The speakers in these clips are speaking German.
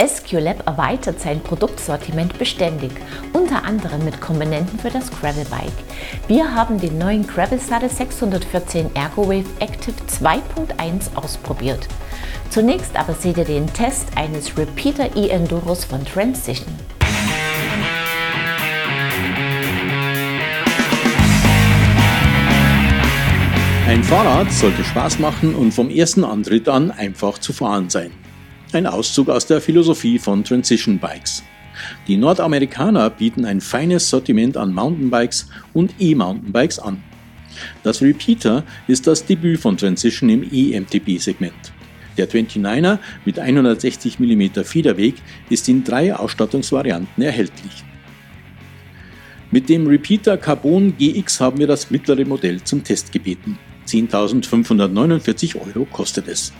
SQLab erweitert sein Produktsortiment beständig, unter anderem mit Komponenten für das Gravel-Bike. Wir haben den neuen Gravel Saddle 614 ErgoWave Active 2.1 ausprobiert. Zunächst aber seht ihr den Test eines Repeater e-Enduros von Transition. Ein Fahrrad sollte Spaß machen und vom ersten Antritt an einfach zu fahren sein. Ein Auszug aus der Philosophie von Transition Bikes. Die Nordamerikaner bieten ein feines Sortiment an Mountainbikes und E-Mountainbikes an. Das Repeater ist das Debüt von Transition im E-MTB-Segment. Der 29er mit 160 mm Federweg ist in drei Ausstattungsvarianten erhältlich. Mit dem Repeater Carbon GX haben wir das mittlere Modell zum Test gebeten. 10.549 Euro kostet es.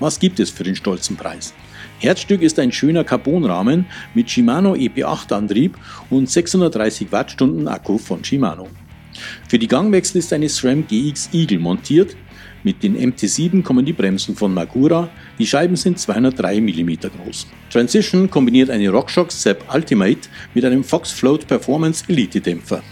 Was gibt es für den stolzen Preis? Herzstück ist ein schöner Carbonrahmen mit Shimano EP8-Antrieb und 630 Wattstunden Akku von Shimano. Für die Gangwechsel ist eine SRAM GX Eagle montiert. Mit den MT7 kommen die Bremsen von Magura, die Scheiben sind 203 mm groß. Transition kombiniert eine RockShox Zap Ultimate mit einem Fox Float Performance Elite Dämpfer.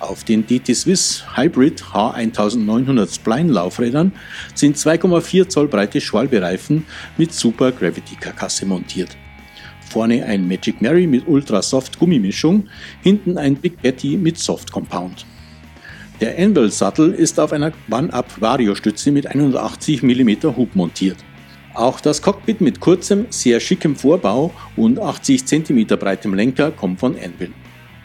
Auf den DT Swiss Hybrid H1900 Spline Laufrädern sind 2,4 Zoll breite Schwalbereifen mit Super Gravity Karkasse montiert. Vorne ein Magic Mary mit Ultra Soft Gummimischung, hinten ein Big Betty mit Soft Compound. Der Anvil Sattel ist auf einer One-Up Vario Stütze mit 180 mm Hub montiert. Auch das Cockpit mit kurzem, sehr schickem Vorbau und 80 cm breitem Lenker kommt von Anvil.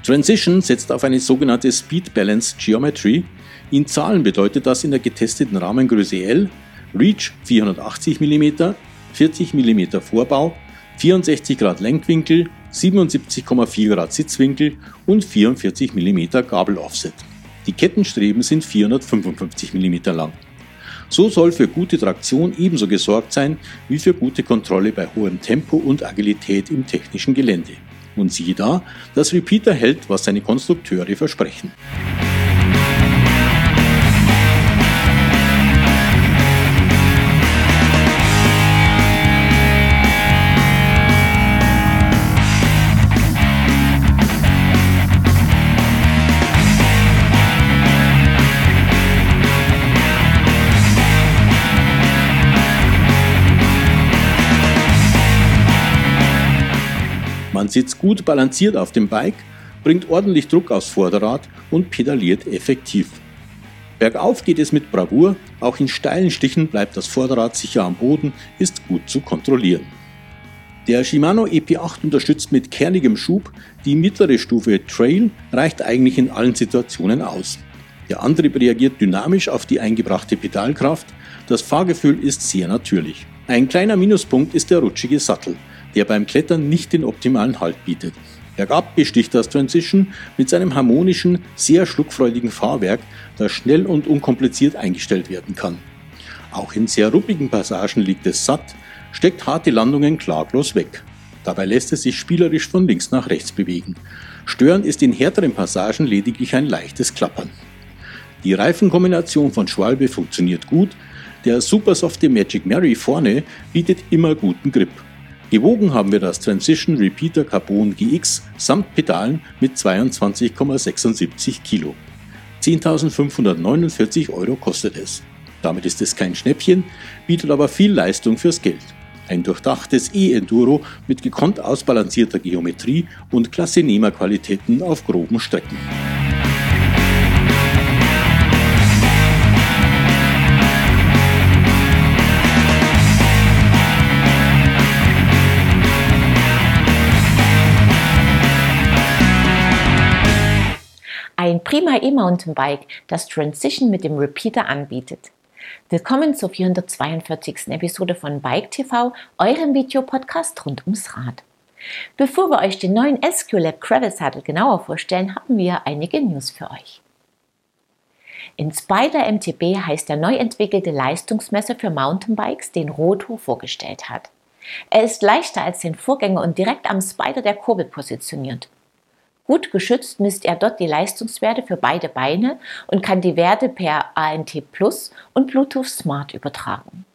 Transition setzt auf eine sogenannte Speed Balance Geometry. In Zahlen bedeutet das in der getesteten Rahmengröße L Reach 480 mm, 40 mm Vorbau, 64 Grad Lenkwinkel, 77,4 Grad Sitzwinkel und 44 mm Gabeloffset. Die Kettenstreben sind 455 mm lang. So soll für gute Traktion ebenso gesorgt sein wie für gute Kontrolle bei hohem Tempo und Agilität im technischen Gelände. Und siehe da, das Repeater hält, was seine Konstrukteure versprechen. Sitzt gut balanciert auf dem Bike, bringt ordentlich Druck aufs Vorderrad und pedaliert effektiv. Bergauf geht es mit Bravour, auch in steilen Stichen bleibt das Vorderrad sicher am Boden, ist gut zu kontrollieren. Der Shimano EP8 unterstützt mit kernigem Schub, die mittlere Stufe Trail reicht eigentlich in allen Situationen aus. Der Antrieb reagiert dynamisch auf die eingebrachte Pedalkraft, das Fahrgefühl ist sehr natürlich. Ein kleiner Minuspunkt ist der rutschige Sattel der beim Klettern nicht den optimalen Halt bietet. Bergab besticht das Transition mit seinem harmonischen, sehr schluckfreudigen Fahrwerk, das schnell und unkompliziert eingestellt werden kann. Auch in sehr ruppigen Passagen liegt es satt, steckt harte Landungen klaglos weg. Dabei lässt es sich spielerisch von links nach rechts bewegen. Störend ist in härteren Passagen lediglich ein leichtes Klappern. Die Reifenkombination von Schwalbe funktioniert gut, der supersofte Magic Mary vorne bietet immer guten Grip Gewogen haben wir das Transition Repeater Carbon GX samt Pedalen mit 22,76 Kilo. 10.549 Euro kostet es. Damit ist es kein Schnäppchen, bietet aber viel Leistung fürs Geld. Ein durchdachtes E-Enduro mit gekonnt ausbalancierter Geometrie und klasse Nehmerqualitäten auf groben Strecken. Prima E-Mountainbike, das Transition mit dem Repeater anbietet. Willkommen zur 442. Episode von Bike TV, eurem Videopodcast rund ums Rad. Bevor wir euch den neuen SQLab Gravel Saddle genauer vorstellen, haben wir einige News für euch. Inspider MTB heißt der neu entwickelte Leistungsmesser für Mountainbikes, den Roto vorgestellt hat. Er ist leichter als den Vorgänger und direkt am Spider der Kurbel positioniert. Gut geschützt misst er dort die Leistungswerte für beide Beine und kann die Werte per ANT Plus und Bluetooth Smart übertragen.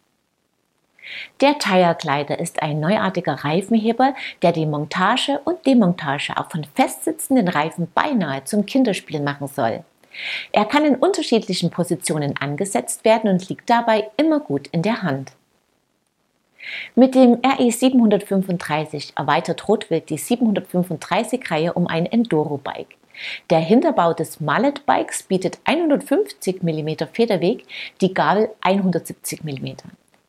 Der Tire Glider ist ein neuartiger Reifenheber, der die Montage und Demontage auch von festsitzenden Reifen beinahe zum Kinderspiel machen soll. Er kann in unterschiedlichen Positionen angesetzt werden und liegt dabei immer gut in der Hand. Mit dem RE 735 erweitert Rotwild die 735-Reihe um ein Enduro-Bike. Der Hinterbau des Mallet Bikes bietet 150 mm Federweg, die Gabel 170 mm.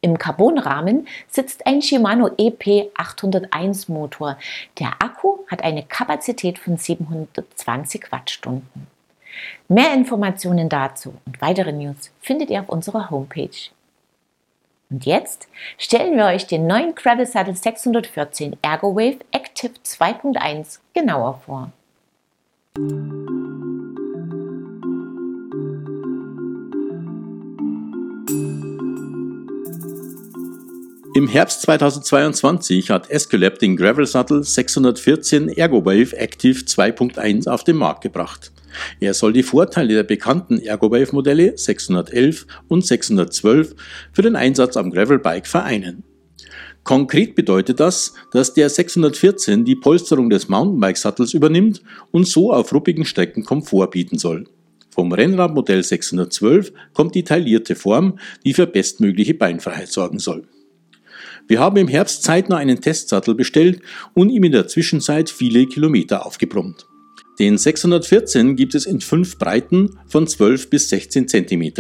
Im Carbonrahmen sitzt ein Shimano EP 801 Motor. Der Akku hat eine Kapazität von 720 Wattstunden. Mehr Informationen dazu und weitere News findet ihr auf unserer Homepage. Und jetzt stellen wir euch den neuen Gravel Saddle 614 ErgoWave Active 2.1 genauer vor. Im Herbst 2022 hat Escalab den Gravel Sattel 614 ErgoWave Active 2.1 auf den Markt gebracht. Er soll die Vorteile der bekannten ErgoWave-Modelle 611 und 612 für den Einsatz am Gravelbike vereinen. Konkret bedeutet das, dass der 614 die Polsterung des Mountainbike-Sattels übernimmt und so auf ruppigen Strecken Komfort bieten soll. Vom Rennradmodell 612 kommt die taillierte Form, die für bestmögliche Beinfreiheit sorgen soll. Wir haben im Herbst zeitnah einen Testsattel bestellt und ihm in der Zwischenzeit viele Kilometer aufgebrummt. Den 614 gibt es in fünf Breiten von 12 bis 16 cm.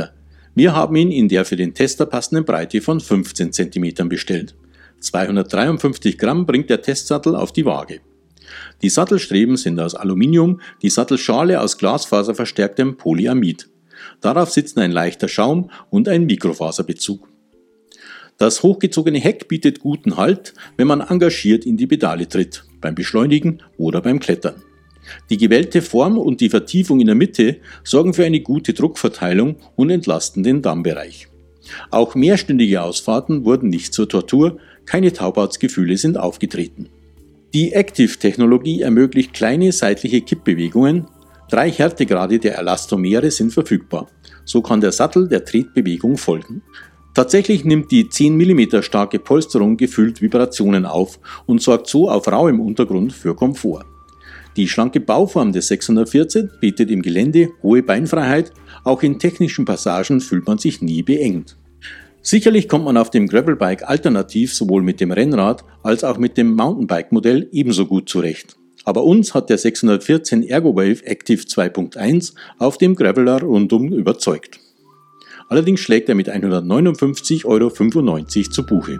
Wir haben ihn in der für den Tester passenden Breite von 15 cm bestellt. 253 Gramm bringt der Testsattel auf die Waage. Die Sattelstreben sind aus Aluminium, die Sattelschale aus glasfaserverstärktem Polyamid. Darauf sitzen ein leichter Schaum und ein Mikrofaserbezug. Das hochgezogene Heck bietet guten Halt, wenn man engagiert in die Pedale tritt, beim Beschleunigen oder beim Klettern. Die gewellte Form und die Vertiefung in der Mitte sorgen für eine gute Druckverteilung und entlasten den Dammbereich. Auch mehrstündige Ausfahrten wurden nicht zur Tortur, keine Taubheitsgefühle sind aufgetreten. Die Active-Technologie ermöglicht kleine seitliche Kippbewegungen, drei Härtegrade der Elastomere sind verfügbar. So kann der Sattel der Tretbewegung folgen. Tatsächlich nimmt die 10 mm starke Polsterung gefühlt Vibrationen auf und sorgt so auf rauem Untergrund für Komfort. Die schlanke Bauform des 614 bietet im Gelände hohe Beinfreiheit, auch in technischen Passagen fühlt man sich nie beengt. Sicherlich kommt man auf dem Gravelbike alternativ sowohl mit dem Rennrad als auch mit dem Mountainbike-Modell ebenso gut zurecht. Aber uns hat der 614 ErgoWave Active 2.1 auf dem Graveler rundum überzeugt. Allerdings schlägt er mit 159,95 Euro zu Buche.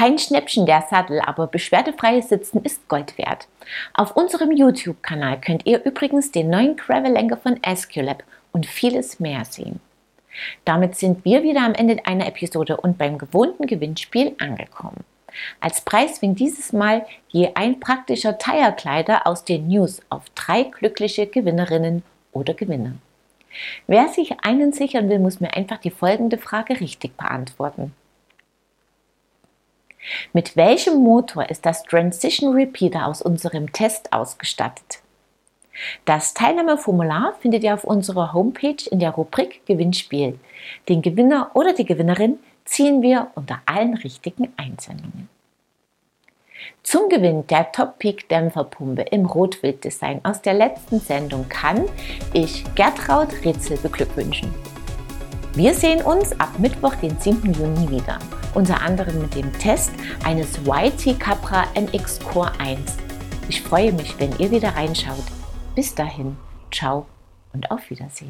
Kein Schnäppchen der Sattel, aber beschwerdefreies Sitzen ist Gold wert. Auf unserem YouTube-Kanal könnt ihr übrigens den neuen Gravel-Lenker von Esculap und vieles mehr sehen. Damit sind wir wieder am Ende einer Episode und beim gewohnten Gewinnspiel angekommen. Als Preis winkt dieses Mal je ein praktischer Tire-Kleider aus den News auf drei glückliche Gewinnerinnen oder Gewinner. Wer sich einen sichern will, muss mir einfach die folgende Frage richtig beantworten. Mit welchem Motor ist das Transition Repeater aus unserem Test ausgestattet? Das Teilnahmeformular findet ihr auf unserer Homepage in der Rubrik Gewinnspiel. Den Gewinner oder die Gewinnerin ziehen wir unter allen richtigen Einsendungen. Zum Gewinn der Top Peak Dämpferpumpe im Rotwilddesign aus der letzten Sendung kann ich Gertraud Ritzel beglückwünschen. Wir sehen uns ab Mittwoch, den 7. Juni wieder unter anderem mit dem Test eines YT Capra MX Core 1. Ich freue mich, wenn ihr wieder reinschaut. Bis dahin, ciao und auf Wiedersehen.